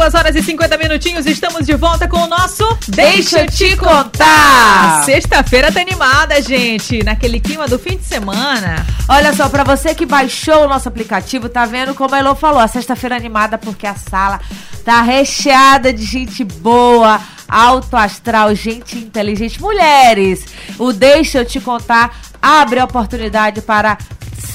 duas horas e 50 minutinhos, estamos de volta com o nosso Deixa eu te contar. Sexta-feira tá animada, gente, naquele clima do fim de semana. Olha só, pra você que baixou o nosso aplicativo, tá vendo como a Elô falou, a sexta-feira animada porque a sala tá recheada de gente boa, alto astral, gente inteligente, mulheres. O Deixa eu te contar abre a oportunidade para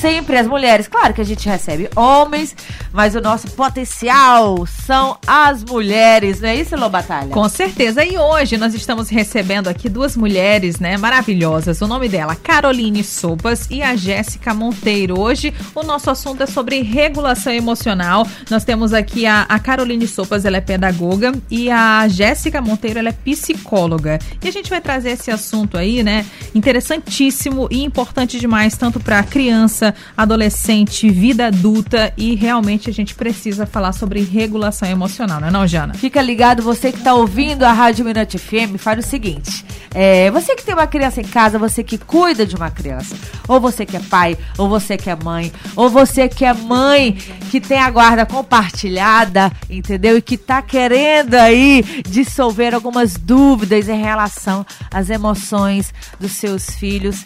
sempre as mulheres. Claro que a gente recebe homens, mas o nosso potencial são as mulheres, não é isso, Lô Batalha? Com certeza. E hoje nós estamos recebendo aqui duas mulheres, né, maravilhosas. O nome dela, Caroline Sopas e a Jéssica Monteiro. Hoje o nosso assunto é sobre regulação emocional. Nós temos aqui a, a Caroline Sopas, ela é pedagoga, e a Jéssica Monteiro, ela é psicóloga. E a gente vai trazer esse assunto aí, né, interessantíssimo e importante demais, tanto para criança criança, adolescente, vida adulta e realmente a gente precisa falar sobre regulação emocional, não é não, Jana? Fica ligado, você que está ouvindo a Rádio Mirante FM, faz o seguinte, é, você que tem uma criança em casa, você que cuida de uma criança, ou você que é pai, ou você que é mãe, ou você que é mãe que tem a guarda compartilhada, entendeu? E que está querendo aí dissolver algumas dúvidas em relação às emoções dos seus filhos.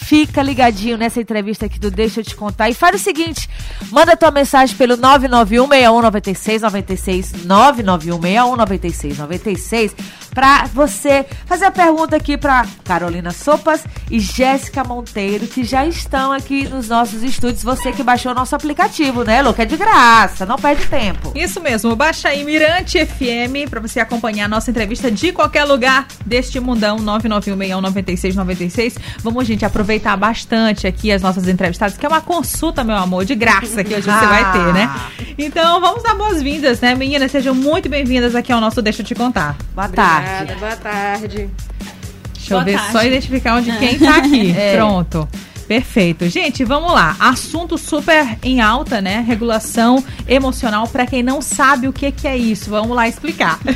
Fica ligadinho nessa entrevista aqui do Deixa eu te contar. E faz o seguinte: manda tua mensagem pelo 991-619696, 991-619696, pra você fazer a pergunta aqui pra Carolina Sopas e Jéssica Monteiro, que já estão aqui nos nossos estúdios. Você que baixou o nosso aplicativo, né, Lu? Que é de graça, não perde tempo. Isso mesmo, baixa aí Mirante FM pra você acompanhar a nossa entrevista de qualquer lugar deste mundão, 991-619696. Vamos, gente, aproveitar bastante aqui as nossas entrevistadas, que é uma consulta, meu amor, de graça que hoje você vai ter, né? Então, vamos dar boas-vindas, né, meninas? Sejam muito bem-vindas aqui ao nosso Deixa Eu Te Contar. Boa Obrigada. Boa tarde. Deixa boa eu ver, tarde. só identificar onde quem tá aqui. é. Pronto. Perfeito. Gente, vamos lá. Assunto super em alta, né? Regulação emocional. Para quem não sabe o que, que é isso, vamos lá explicar.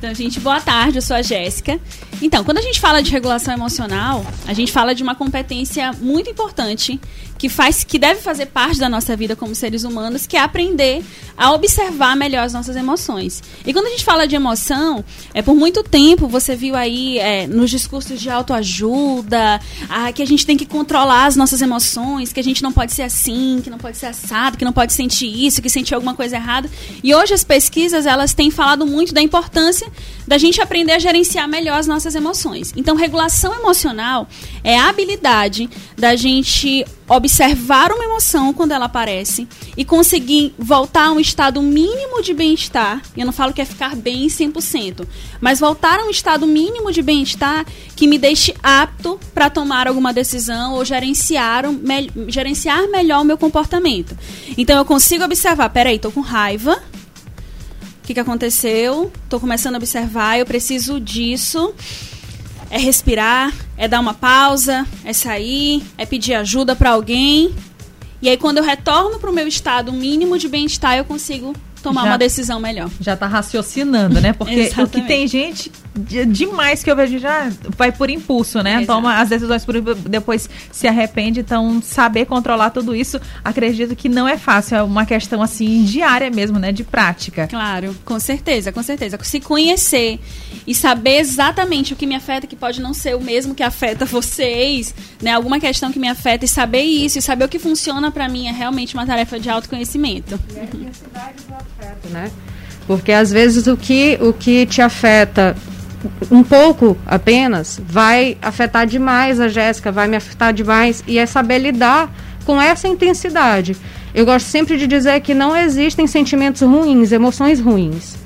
Então, gente, boa tarde, eu sou a Jéssica. Então, quando a gente fala de regulação emocional, a gente fala de uma competência muito importante que faz que deve fazer parte da nossa vida como seres humanos, que é aprender a observar melhor as nossas emoções. E quando a gente fala de emoção, é por muito tempo você viu aí é, nos discursos de autoajuda a, que a gente tem que controlar as nossas emoções, que a gente não pode ser assim, que não pode ser assado, que não pode sentir isso, que sentir alguma coisa errada. E hoje as pesquisas elas têm falado muito da importância da gente aprender a gerenciar melhor as nossas emoções. Então, regulação emocional é a habilidade da gente observar uma emoção quando ela aparece e conseguir voltar a um estado mínimo de bem-estar. Eu não falo que é ficar bem 100%, mas voltar a um estado mínimo de bem-estar que me deixe apto para tomar alguma decisão ou gerenciar, me, gerenciar melhor o meu comportamento. Então eu consigo observar, peraí, tô com raiva. O que, que aconteceu? Tô começando a observar, eu preciso disso é respirar, é dar uma pausa, é sair, é pedir ajuda para alguém. E aí quando eu retorno para o meu estado mínimo de bem-estar, eu consigo tomar já, uma decisão melhor. Já tá raciocinando, né? Porque o que tem gente demais que eu vejo já vai por impulso, né? Exato. Toma as decisões por depois se arrepende, então saber controlar tudo isso, acredito que não é fácil, é uma questão assim diária mesmo, né, de prática. Claro, com certeza, com certeza. Se conhecer e saber exatamente o que me afeta, que pode não ser o mesmo que afeta vocês, né? Alguma questão que me afeta e saber isso e saber o que funciona para mim é realmente uma tarefa de autoconhecimento. E a do afeto, né? Porque às vezes o que, o que te afeta um pouco apenas vai afetar demais a Jéssica, vai me afetar demais e é saber lidar com essa intensidade. Eu gosto sempre de dizer que não existem sentimentos ruins, emoções ruins.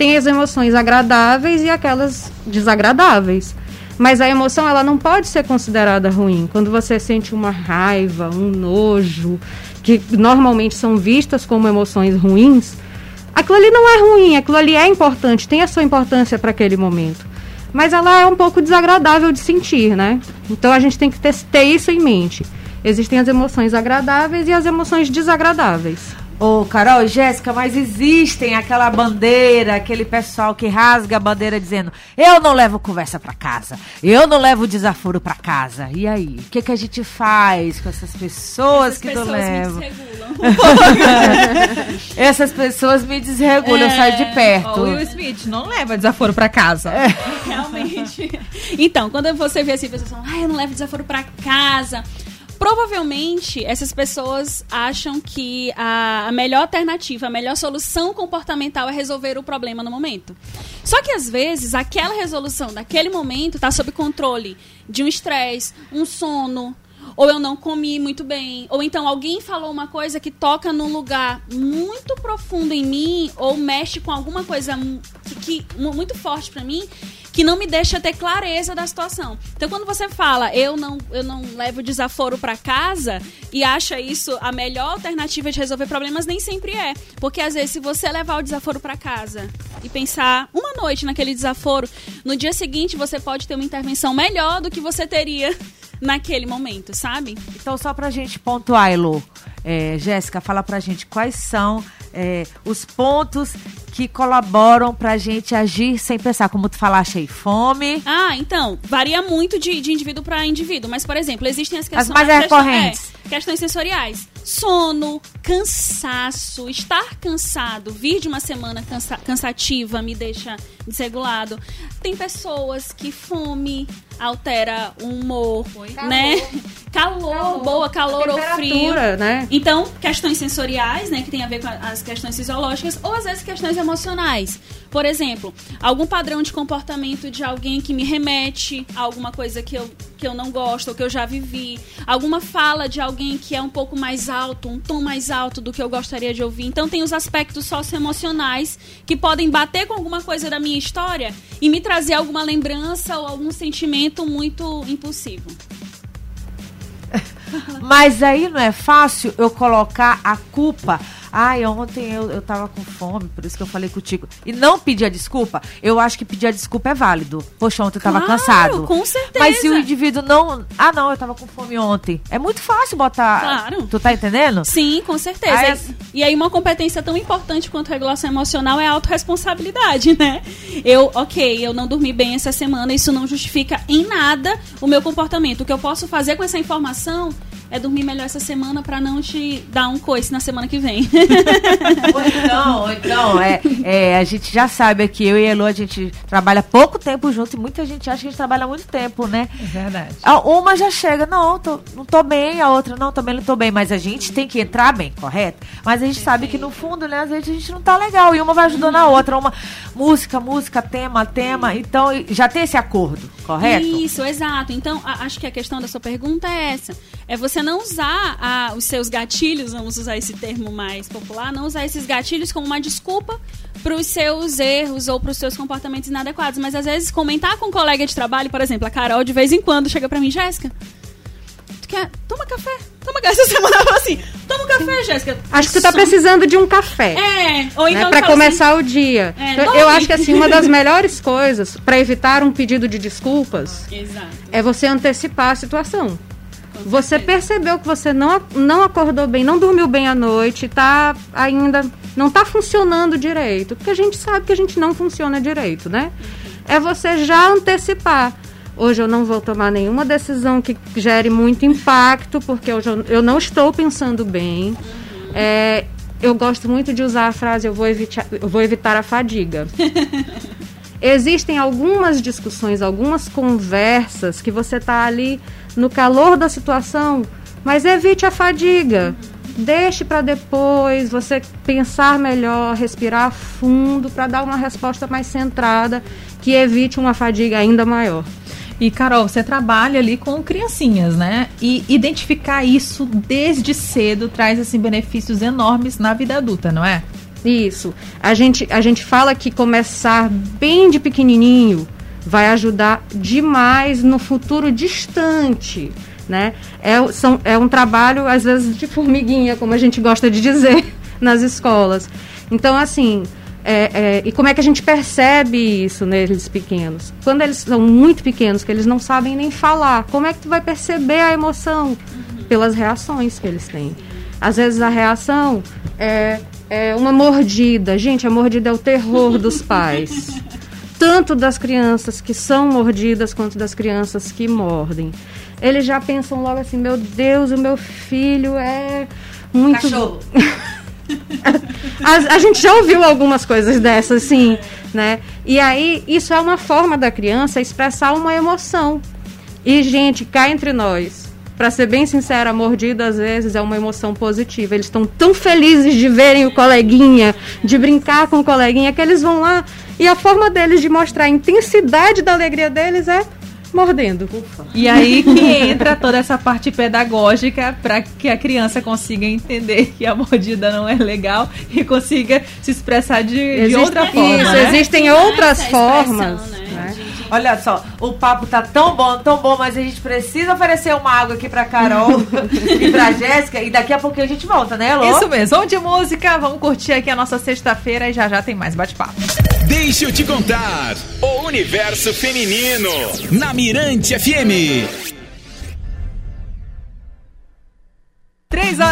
Tem as emoções agradáveis e aquelas desagradáveis. Mas a emoção ela não pode ser considerada ruim. Quando você sente uma raiva, um nojo, que normalmente são vistas como emoções ruins, aquilo ali não é ruim, aquilo ali é importante, tem a sua importância para aquele momento. Mas ela é um pouco desagradável de sentir, né? Então a gente tem que ter, isso em mente. Existem as emoções agradáveis e as emoções desagradáveis. Ô, Carol e Jéssica, mas existem aquela bandeira, aquele pessoal que rasga a bandeira dizendo: eu não levo conversa pra casa, eu não levo desaforo pra casa. E aí? O que, que a gente faz com essas pessoas Essas que pessoas não me levam? desregulam. Essas pessoas me desregulam, eu É, saio de perto. Ó, o Will Smith não leva desaforo pra casa. Realmente. Então, quando você vê assim, pessoas falam, ah, eu não levo desaforo pra casa. Provavelmente essas pessoas acham que a, melhor alternativa, a melhor solução comportamental é resolver o problema no momento. Só que às vezes aquela resolução daquele momento está sob controle de um estresse, um sono, ou eu não comi muito bem, ou então alguém falou uma coisa que toca num lugar muito profundo em mim, ou mexe com alguma coisa que, que- mu- muito forte pra mim, que não me deixa ter clareza da situação. Então, quando você fala, eu não, eu não levo desaforo pra casa e acha isso a melhor alternativa de resolver problemas, nem sempre é. Porque às vezes, se você levar o desaforo pra casa e pensar uma noite naquele desaforo, no dia seguinte você pode ter uma intervenção melhor do que você teria naquele momento, sabe? Então, só pra gente pontuar, Elo, é, Jéssica, fala pra gente quais são é, os pontos que colaboram pra gente agir sem pensar. Como tu falaste aí, fome. Ah, então, varia muito de, de indivíduo para indivíduo, mas, por exemplo, existem as questões. mais as questões- recorrentes. é, questões sensoriais. Sono, cansaço, estar cansado, vir de uma semana cansa- cansativa me deixa desregulado. Tem pessoas que fome altera o humor, né? Calor, boa, calor ou frio. Né? Então, questões sensoriais, né, que tem a ver com as questões fisiológicas, ou às vezes questões emocionais. Por exemplo, algum padrão de comportamento de alguém que me remete a alguma coisa que eu, que eu não gosto, ou que eu já vivi. Alguma fala de alguém que é um pouco mais alto, um tom mais alto do que eu gostaria de ouvir. Então, tem os aspectos socioemocionais que podem bater com alguma coisa da minha história e me trazer alguma lembrança ou algum sentimento muito impulsivo. Mas aí não é fácil eu colocar a culpa. Ai, ontem eu, eu tava com fome, por isso que eu falei contigo. E não pedir a desculpa, eu acho que pedir a desculpa é válido. Poxa, ontem eu tava Claro, cansado. com certeza. Mas se o indivíduo não. Ah, não, eu tava com fome ontem. É muito fácil botar. Claro. Tu tá entendendo? Sim, com certeza. Aí, E- aí uma competência tão importante quanto regulação emocional é a autorresponsabilidade, né? Eu, ok, eu não dormi bem essa semana, isso não justifica em nada o meu comportamento. O que eu posso fazer com essa informação é dormir melhor essa semana pra não te dar um coice na semana que vem. Ou então, ou então, é, é, a gente já sabe aqui, eu e a Elo, a gente trabalha pouco tempo junto e muita gente acha que a gente trabalha muito tempo, né? É verdade. A- Uma já chega, não, tô, não tô bem, a outra, não, também não tô bem. Mas a gente tem que entrar bem, correto? Mas a gente sabe que no fundo, né, às vezes a gente não tá legal. E uma vai ajudando a outra. Uma música, música, tema, tema. Então já tem esse acordo, correto? Isso, exato. Então, a- acho que a questão da sua pergunta é essa. É você não usar ah, os seus gatilhos, vamos usar esse termo mais popular, não usar esses gatilhos como uma desculpa para os seus erros ou para os seus comportamentos inadequados. Mas às vezes comentar com um colega de trabalho, por exemplo, a Carol de vez em quando chega para mim, Jéssica, tu quer? Toma café. Toma café. Essa semana ela falou assim, toma um café, Jéssica. Acho que tu tá Som- precisando de um café. É, ou né, então para fala começar o dia. É, eu, dorme. eu acho que assim uma das melhores coisas para evitar um pedido de desculpas Assim, Exato. é você antecipar a situação. Você percebeu que você não, não acordou bem, não dormiu bem à noite, tá ainda não tá funcionando direito, porque a gente sabe que a gente não funciona direito, né? É você já antecipar. Hoje eu não vou tomar nenhuma decisão que gere muito impacto, porque hoje eu, eu não estou pensando bem. É, eu gosto muito de usar a frase eu vou evitar, eu vou evitar a fadiga. Existem algumas discussões, algumas conversas que você está ali no calor da situação, mas evite a fadiga. Deixe para depois você pensar melhor, respirar fundo para dar uma resposta mais centrada que evite uma fadiga ainda maior. E, Carol, você trabalha ali com criancinhas, né? E identificar isso desde cedo traz, assim, benefícios enormes na vida adulta, não é? Isso. A gente, a gente fala que começar bem de pequenininho vai ajudar demais no futuro distante, né? É, são, é um trabalho, às vezes, de formiguinha, como a gente gosta de dizer nas escolas. Então, assim, é, é, e como é que a gente percebe isso neles pequenos? Quando eles são muito pequenos, que eles não sabem nem falar, como é que tu vai perceber a emoção? Pelas reações que eles têm. Às vezes a reação é, é uma mordida. Gente, a mordida é o terror dos pais. Tanto das crianças que são mordidas quanto das crianças que mordem. Eles já pensam logo assim: meu Deus, o meu filho é muito. Cachorro. a, a, gente já ouviu algumas coisas dessas, assim, né? E aí, isso é uma forma da criança expressar uma emoção. E, gente, cá entre nós, para ser bem sincera, a mordida às vezes é uma emoção positiva. Eles estão tão felizes de verem o coleguinha, de brincar com o coleguinha, que eles vão lá e a forma deles de mostrar a intensidade da alegria deles é mordendo. Ufa. E aí que entra toda essa parte pedagógica para que a criança consiga entender que a mordida não é legal e consiga se expressar de, Existe, de outra forma. Isso, né? existem outras formas. Né? Olha só, o papo tá tão bom, tão bom, mas a gente precisa oferecer uma água aqui pra Carol e pra Jéssica. E daqui a pouquinho a gente volta, né, Elô? Isso mesmo. Vamos de música, vamos curtir aqui a nossa sexta-feira e já já tem mais bate-papo. Deixa eu te contar. O universo feminino na Mirante FM.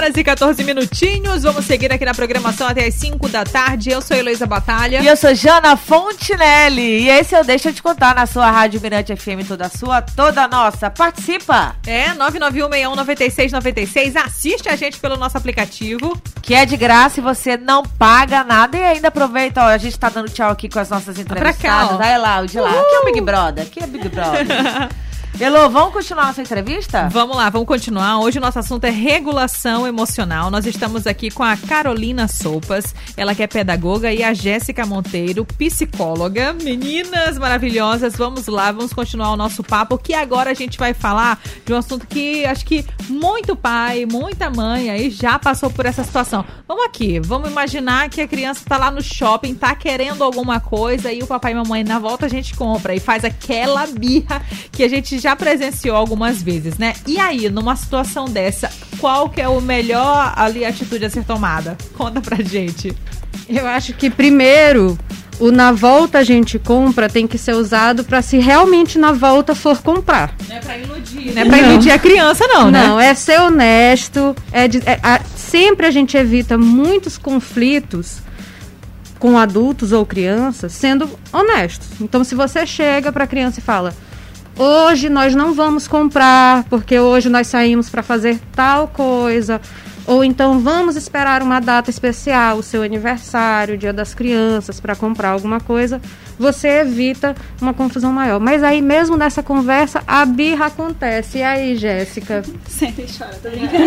Horas e 14 minutinhos. Vamos seguir aqui na programação até as 5 da tarde. Eu sou Heloísa Batalha. E eu sou Jana Fontinelli. E esse eu deixo te contar na sua Rádio Mirante FM, toda sua, toda nossa. Participa! É, 991619696. Assiste a gente pelo nosso aplicativo. Que é de graça e você não paga nada. E ainda aproveita, ó, a gente tá dando tchau aqui com as nossas entrevistadas. Pra cá, ó. Vai lá, o de lá. Uhul. Aqui é o Big Brother. Aqui é Big Brother. Elô, vamos continuar nossa entrevista? Vamos lá, vamos continuar. Hoje o nosso assunto é regulação emocional. Nós estamos aqui com a Carolina Sopas, ela que é pedagoga, e a Jéssica Monteiro, psicóloga. Meninas maravilhosas, vamos lá, vamos continuar o nosso papo, que agora a gente vai falar de um assunto que acho que muito pai, muita mãe aí já passou por essa situação. Vamos aqui, vamos imaginar que a criança tá lá no shopping, tá querendo alguma coisa, e o papai e mamãe na volta a gente compra e faz aquela birra que a gente já já presenciou algumas vezes, né? E aí, numa situação dessa, qual que é o melhor ali atitude a ser tomada? Conta pra gente. Eu acho que primeiro o na volta a gente compra tem que ser usado para se realmente na volta for comprar. Não é pra iludir, não é pra iludir a criança, não, né? Não, é ser honesto. É, de, é a, sempre a gente evita muitos conflitos com adultos ou crianças sendo honestos. Então, se você chega para a criança e fala: hoje nós não vamos comprar porque hoje nós saímos para fazer tal coisa. Ou então vamos esperar uma data especial, o seu aniversário, o dia das crianças, para comprar alguma coisa você evita uma confusão maior. Mas aí mesmo nessa conversa, a birra acontece. E aí, Jéssica? Sempre chora, tô brincando.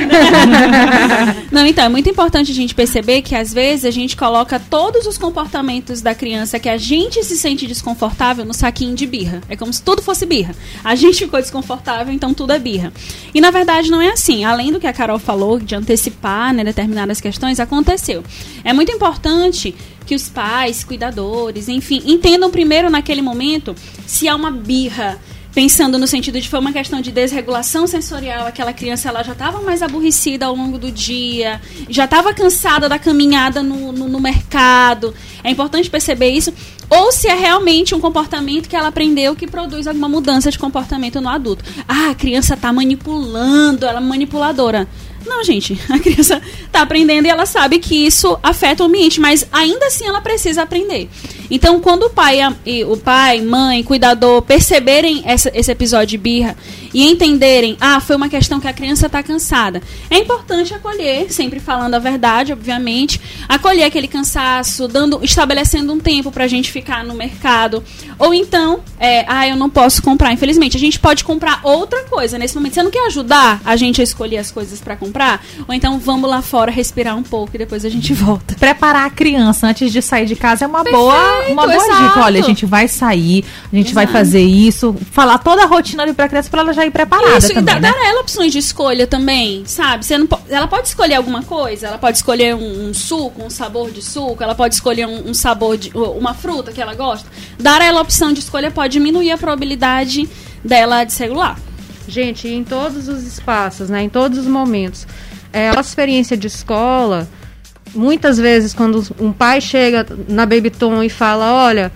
Não, então, é muito importante a gente perceber que às vezes a gente coloca todos os comportamentos da criança que a gente se sente desconfortável no saquinho de birra. É como se tudo fosse birra. A gente ficou desconfortável, então tudo é birra. E na verdade não é assim. Além do que a Carol falou, de antecipar né, determinadas questões, aconteceu. É muito importante que os pais, cuidadores, enfim, entendam primeiro naquele momento se há uma birra pensando no sentido de foi uma questão de desregulação sensorial, aquela criança ela já estava mais aborrecida ao longo do dia, já estava cansada da caminhada no, no, no, mercado. É importante perceber isso. Ou se é realmente um comportamento que ela aprendeu que produz alguma mudança de comportamento no adulto. Ah, a criança está manipulando, ela é manipuladora. Não, gente, a criança está aprendendo e ela sabe que isso afeta o ambiente, mas ainda assim ela precisa aprender. Então, quando o pai, o pai, mãe, cuidador perceberem essa, esse episódio de birra e entenderem, ah, foi uma questão que a criança está cansada, é importante acolher, sempre falando a verdade, obviamente, acolher aquele cansaço, dando, estabelecendo um tempo para a gente ficar no mercado, ou então, é, ah, eu não posso comprar. Infelizmente, a gente pode comprar outra coisa nesse momento. Você não quer ajudar a gente a escolher as coisas para comprar? ou então vamos lá fora respirar um pouco e depois a gente volta. Preparar a criança antes de sair de casa é uma Perfeito, boa, uma boa dica. Olha, a gente vai sair, a gente exato. vai fazer isso, falar toda a rotina ali pra criança pra ela já ir preparada isso, também, e né? dar ela opções de escolha também, sabe? Você não ela pode escolher alguma coisa, ela pode escolher um, um suco, um sabor de suco, ela pode escolher um, um sabor de uma fruta que ela gosta. Dar ela a opção de escolha pode diminuir a probabilidade dela de celular. Gente, em todos os espaços, né, em todos os momentos. É, a nossa experiência de escola, muitas vezes, quando um pai chega na Babyton e fala: Olha,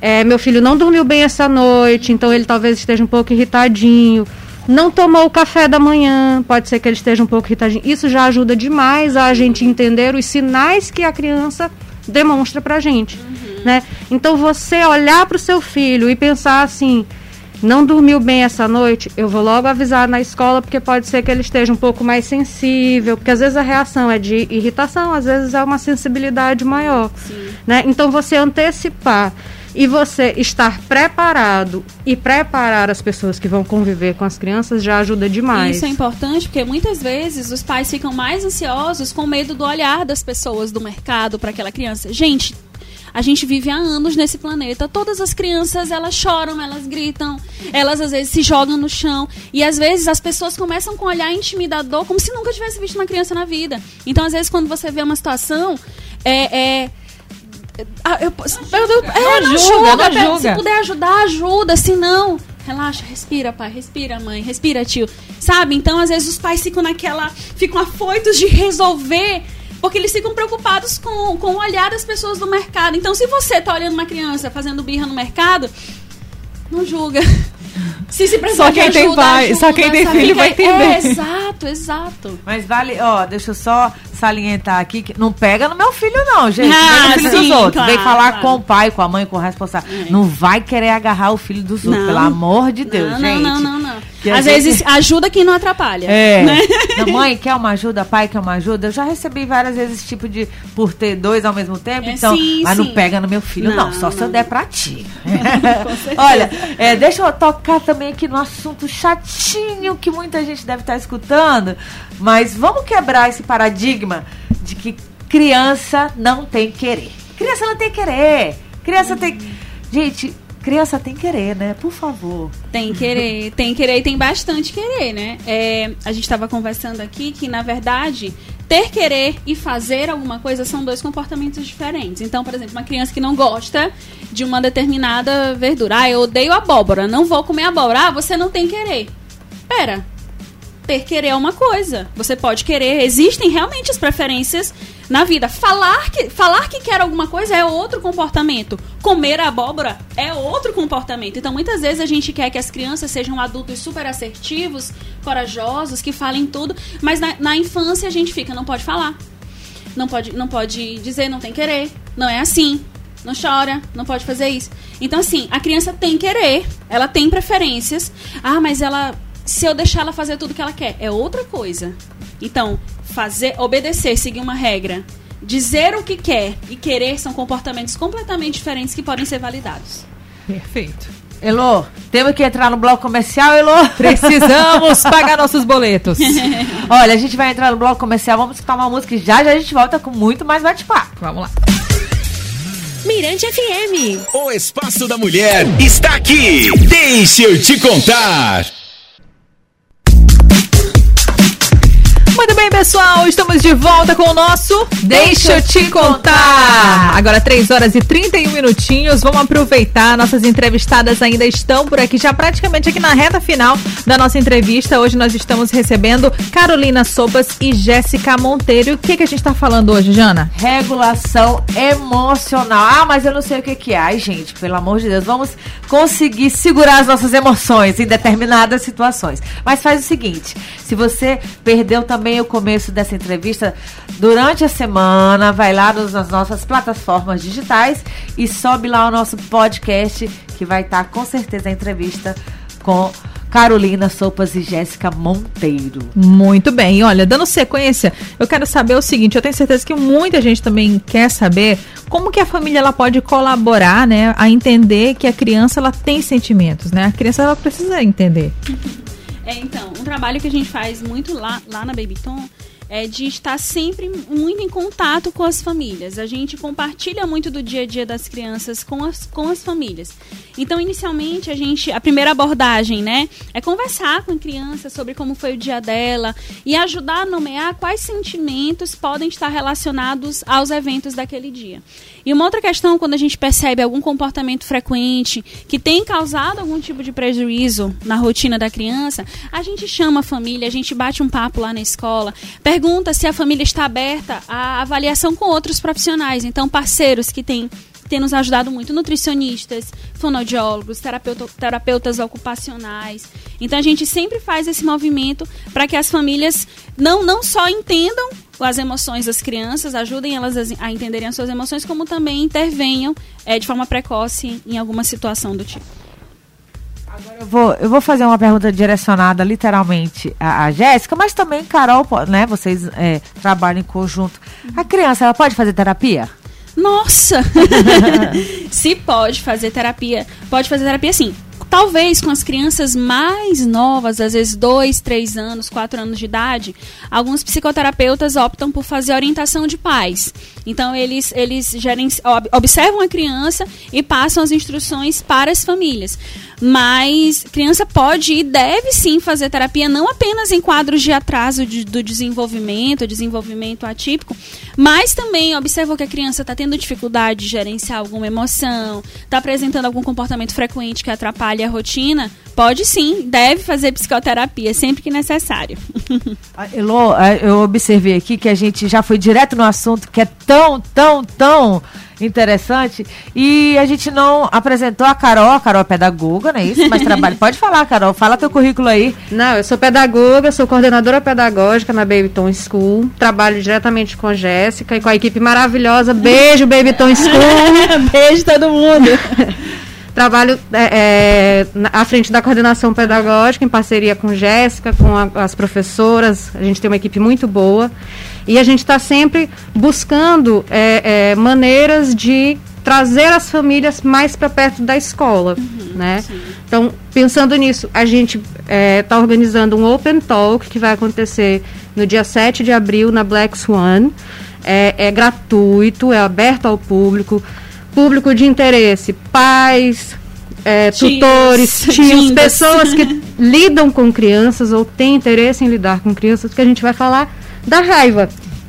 é, meu filho não dormiu bem essa noite, então ele talvez esteja um pouco irritadinho. Não tomou o café da manhã, pode ser que ele esteja um pouco irritadinho. Isso já ajuda demais a gente entender os sinais que a criança demonstra pra gente, né? Então você olhar para o seu filho e pensar assim, não dormiu bem essa noite, eu vou logo avisar na escola, porque pode ser que ele esteja um pouco mais sensível, porque às vezes a reação é de irritação, às vezes é uma sensibilidade maior. Né? Então você antecipar e você estar preparado e preparar as pessoas que vão conviver com as crianças já ajuda demais. Isso é importante porque muitas vezes os pais ficam mais ansiosos com medo do olhar das pessoas do mercado para aquela criança. Gente, a gente vive há anos nesse planeta. Todas as crianças, elas choram, elas gritam, elas às vezes se jogam no chão. E às vezes as pessoas começam com um olhar intimidador, como se nunca tivesse visto uma criança na vida. Então, às vezes, quando você vê uma situação, é. é ah, eu, eu, eu, é, Não não julga, julga, não pe- julga. Se puder ajudar, ajuda. Se não, relaxa, respira, pai, respira, mãe, respira, tio. Sabe? Então, às vezes, os pais ficam naquela. ficam afoitos de resolver. Porque eles ficam preocupados com, com o olhar das pessoas do mercado. Então, se você tá olhando uma criança fazendo birra no mercado, não julga. Se se precisar Só de quem tem ajuda, pai- ajuda, só quem tem filho vai É, entender. exato, exato. Mas vale, ó, deixa eu só salientar aqui que não pega no meu filho, não, gente. Ah, pega no filho sim, dos outros. claro, Vem falar claro. com o pai, com a mãe, com o responsável. É. Não vai querer agarrar o filho dos outros, Não. pelo amor de Deus, não, gente. não, não, não, não. A Às gente- vezes ajuda quem não atrapalha. É. né? Não, mãe quer uma ajuda, pai quer uma ajuda. Eu já recebi várias vezes esse tipo de por ter dois ao mesmo tempo. É, então, sim, mas não sim. pega no meu filho, não. Não, Só se eu não. der pra ti. Olha, é, deixa eu tocar também aqui no assunto chatinho que muita gente deve estar escutando. Mas vamos quebrar esse paradigma de que criança não tem querer. Criança não tem querer. Criança tem. Gente, criança tem querer, né? Por favor. Tem querer, tem querer e tem bastante querer, né? É, a gente estava conversando aqui que, na verdade, ter querer e fazer alguma coisa são dois comportamentos diferentes. Então, por exemplo, uma criança que não gosta de uma determinada verdura. Ah, eu odeio abóbora, não vou comer abóbora. Ah, você não tem querer. Pera. Ter querer é uma coisa. Você pode querer. Existem realmente as preferências na vida. Falar que, falar que quer alguma coisa é outro comportamento. Comer abóbora é outro comportamento. Então, muitas vezes a gente quer que as crianças sejam adultos super assertivos, corajosos, que falem tudo, mas na, na infância a gente fica, não pode falar. Não pode, não pode dizer, não tem querer. Não é assim. Não chora, não pode fazer isso. Então, assim, a criança tem querer, ela tem preferências. Ah, mas ela. Se eu deixar ela fazer tudo que ela quer, é outra coisa. Então, fazer, obedecer, seguir uma regra, dizer o que quer e querer são comportamentos completamente diferentes que podem ser validados. Perfeito. Elô, temos que entrar no bloco comercial, Elô? Precisamos pagar nossos boletos. Olha, a gente vai entrar no bloco comercial, vamos escutar uma música e já já a gente volta com muito mais bate-papo. Vamos lá. Mirante FM. O Espaço da Mulher está aqui. Deixa eu te contar. Pessoal, estamos de volta com o nosso Deixa eu te contar. Agora 3 horas e 31 minutinhos. Vamos aproveitar. Nossas entrevistadas ainda estão por aqui, já praticamente aqui na reta final da nossa entrevista. Hoje nós estamos recebendo Carolina Sopas e Jéssica Monteiro. O que, que a gente está falando hoje, Jana? Regulação emocional. Ah, mas eu não sei o que, que é. Ai, gente, pelo amor de Deus, vamos conseguir segurar as nossas emoções em determinadas situações. Mas faz o seguinte: se você perdeu também o começo dessa entrevista, durante a semana, vai lá nos- nas nossas plataformas digitais e sobe lá o nosso podcast, que vai estar com certeza a entrevista com Carolina Sopas e Jéssica Monteiro. Muito bem. Olha, dando sequência, eu quero saber o seguinte, eu tenho certeza que muita gente também quer saber como que a família ela pode colaborar, né, a entender que a criança ela tem sentimentos, né? A criança ela precisa entender. É, então, um trabalho que a gente faz muito lá, lá na Babyton é de estar sempre muito em contato com as famílias. A gente compartilha muito do dia a dia das crianças com as, com as famílias. Então, inicialmente, a gente, a primeira abordagem, né, é conversar com a criança sobre como foi o dia dela e ajudar a nomear quais sentimentos podem estar relacionados aos eventos daquele dia. E uma outra questão, quando a gente percebe algum comportamento frequente que tem causado algum tipo de prejuízo na rotina da criança, a gente chama a família, a gente bate um papo lá na escola, se a família está aberta à avaliação com outros profissionais, então parceiros que têm tem nos ajudado muito, nutricionistas, fonoaudiólogos, terapeuta, terapeutas ocupacionais. Então a gente sempre faz esse movimento para que as famílias não, não só entendam as emoções das crianças, ajudem elas a, a entenderem as suas emoções, como também intervenham é, de forma precoce em alguma situação do tipo. Eu vou, eu vou fazer uma pergunta direcionada literalmente à, à Jéssica, mas também, Carol, né? Vocês é, trabalham em conjunto. A criança, ela pode fazer terapia? Nossa! Se pode fazer terapia, pode fazer terapia sim. Talvez com as crianças mais novas, às vezes 2, 3 anos, 4 anos de idade, alguns psicoterapeutas optam por fazer orientação de pais. Então, eles, eles gerenci- ob- observam a criança e passam as instruções para as famílias. Mas criança pode e deve sim fazer terapia, não apenas em quadros de atraso de- do desenvolvimento, desenvolvimento atípico, mas também observou que a criança está tendo dificuldade de gerenciar alguma emoção, está apresentando algum comportamento frequente que atrapalha a rotina, pode sim, deve fazer psicoterapia sempre que necessário. Ah, Elô, ah, eu observei aqui que a gente já foi direto no assunto que é tão, tão, tão interessante e a gente não apresentou a Carol. A Carol é pedagoga, não é isso? Mas trabalha. Pode falar, Carol. Fala teu currículo aí. Não, eu sou pedagoga, sou coordenadora pedagógica na Babyton School. Trabalho diretamente com a Jéssica e com a equipe maravilhosa. Beijo, Babyton School. Beijo todo mundo. Trabalho é, é, à frente da coordenação pedagógica, em parceria com Jéssica, com a- as professoras. A gente tem uma equipe muito boa. E a gente está sempre buscando é, é, maneiras de trazer as famílias mais para perto da escola. né? Então, pensando nisso, a gente está organizando um Open Talk que vai acontecer no dia 7 de abril na Black Swan. É, é gratuito, é aberto ao público público de interesse, pais, é, Tios, tutores, tios, tindas. pessoas que lidam com crianças ou têm interesse em lidar com crianças, que a gente vai falar da raiva.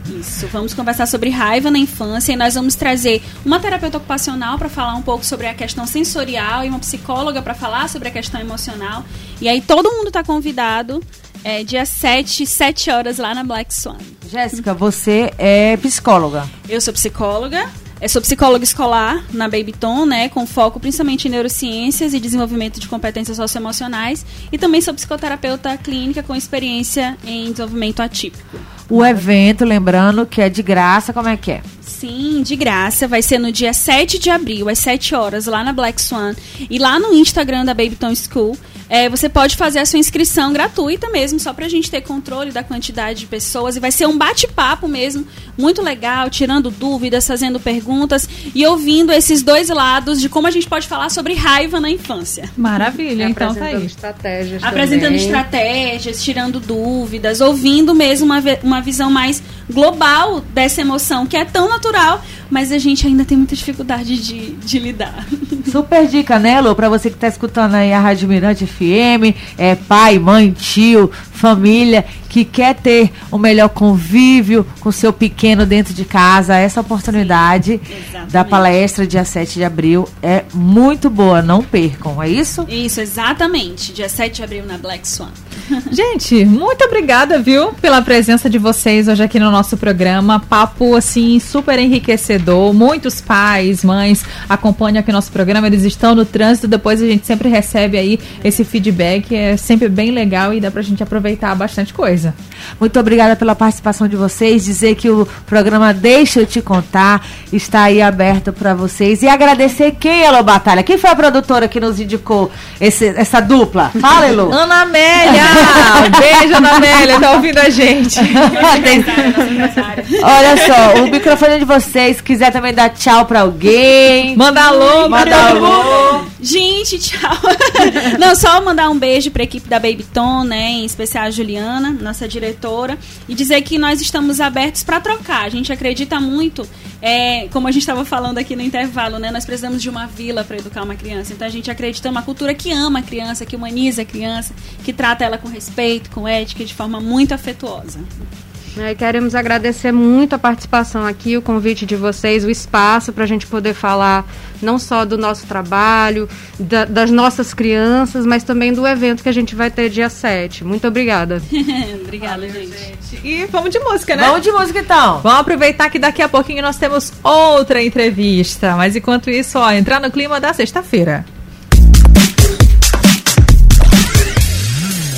Isso, vamos conversar sobre raiva na infância e nós vamos trazer uma terapeuta ocupacional para falar um pouco sobre a questão sensorial e uma psicóloga para falar sobre a questão emocional. E aí todo mundo está convidado, é, dia 7, 7 horas lá na Black Swan. Jéssica, você é psicóloga. Eu sou psicóloga, eu sou psicóloga escolar na Babyton, né, com foco principalmente em neurociências e desenvolvimento de competências socioemocionais, e também sou psicoterapeuta clínica com experiência em desenvolvimento atípico. O evento, lembrando que é de graça, como é que é? Sim, de graça. Vai ser no dia 7 de abril, às 7 horas, lá na Black Swan. E lá no Instagram da Babyton School, é, você pode fazer a sua inscrição gratuita mesmo, só pra gente ter controle da quantidade de pessoas. E vai ser um bate-papo mesmo, muito legal, tirando dúvidas, fazendo perguntas e ouvindo esses dois lados de como a gente pode falar sobre raiva na infância. Maravilha, então tá apresentando aí. estratégias Apresentando também. estratégias, tirando dúvidas, ouvindo mesmo uma, uma visão mais global dessa emoção que é tão natural, mas a gente ainda tem muita dificuldade de, de lidar. Super dica, né, Lu? Pra você que tá escutando aí a Rádio Mirante FM, é pai, mãe, tio, família, que quer ter o melhor convívio com seu pequeno dentro de casa, essa oportunidade exatamente. da palestra dia 7 de abril é muito boa, não percam, é isso? Isso, exatamente. Dia 7 de abril na Black Swan. Gente, muito obrigada, viu, pela presença de vocês hoje aqui no nosso programa. Papo, assim, super enriquecedor. Muitos pais, mães acompanham aqui nosso programa, eles estão no trânsito. Depois a gente sempre recebe aí esse feedback. É sempre bem legal e dá pra gente aproveitar bastante coisa. Muito obrigada pela participação de vocês. Dizer que o programa Deixa eu te contar está aí aberto para vocês. E agradecer quem, Elo Batalha? Quem foi a produtora que nos indicou esse- essa dupla? Fala, Elo. Ana Amélia! Beijo, Ana Amélia, tá ouvindo a gente. Olha só, o microfone é de vocês. Se quiser também dar tchau para alguém. Manda alô, Manda pra alô. Gente, tchau. Não, só mandar um beijo para a equipe da Babyton, né, em especial a Juliana, nossa diretora, e dizer que nós estamos abertos para trocar. A gente acredita muito, é, como a gente estava falando aqui no intervalo, né, nós precisamos de uma vila para educar uma criança. Então a gente acredita em uma cultura que ama a criança, que humaniza a criança, que trata ela com respeito, com ética, e de forma muito afetuosa. E queremos agradecer muito a participação aqui, o convite de vocês, o espaço para a gente poder falar não só do nosso trabalho, da- das nossas crianças, mas também do evento que a gente vai ter dia 7. Muito obrigada. Obrigada, gente. E vamos de música, né? Vamos de música então. Vamos aproveitar que daqui a pouquinho nós temos outra entrevista. Mas enquanto isso, ó, entrar no clima da sexta-feira.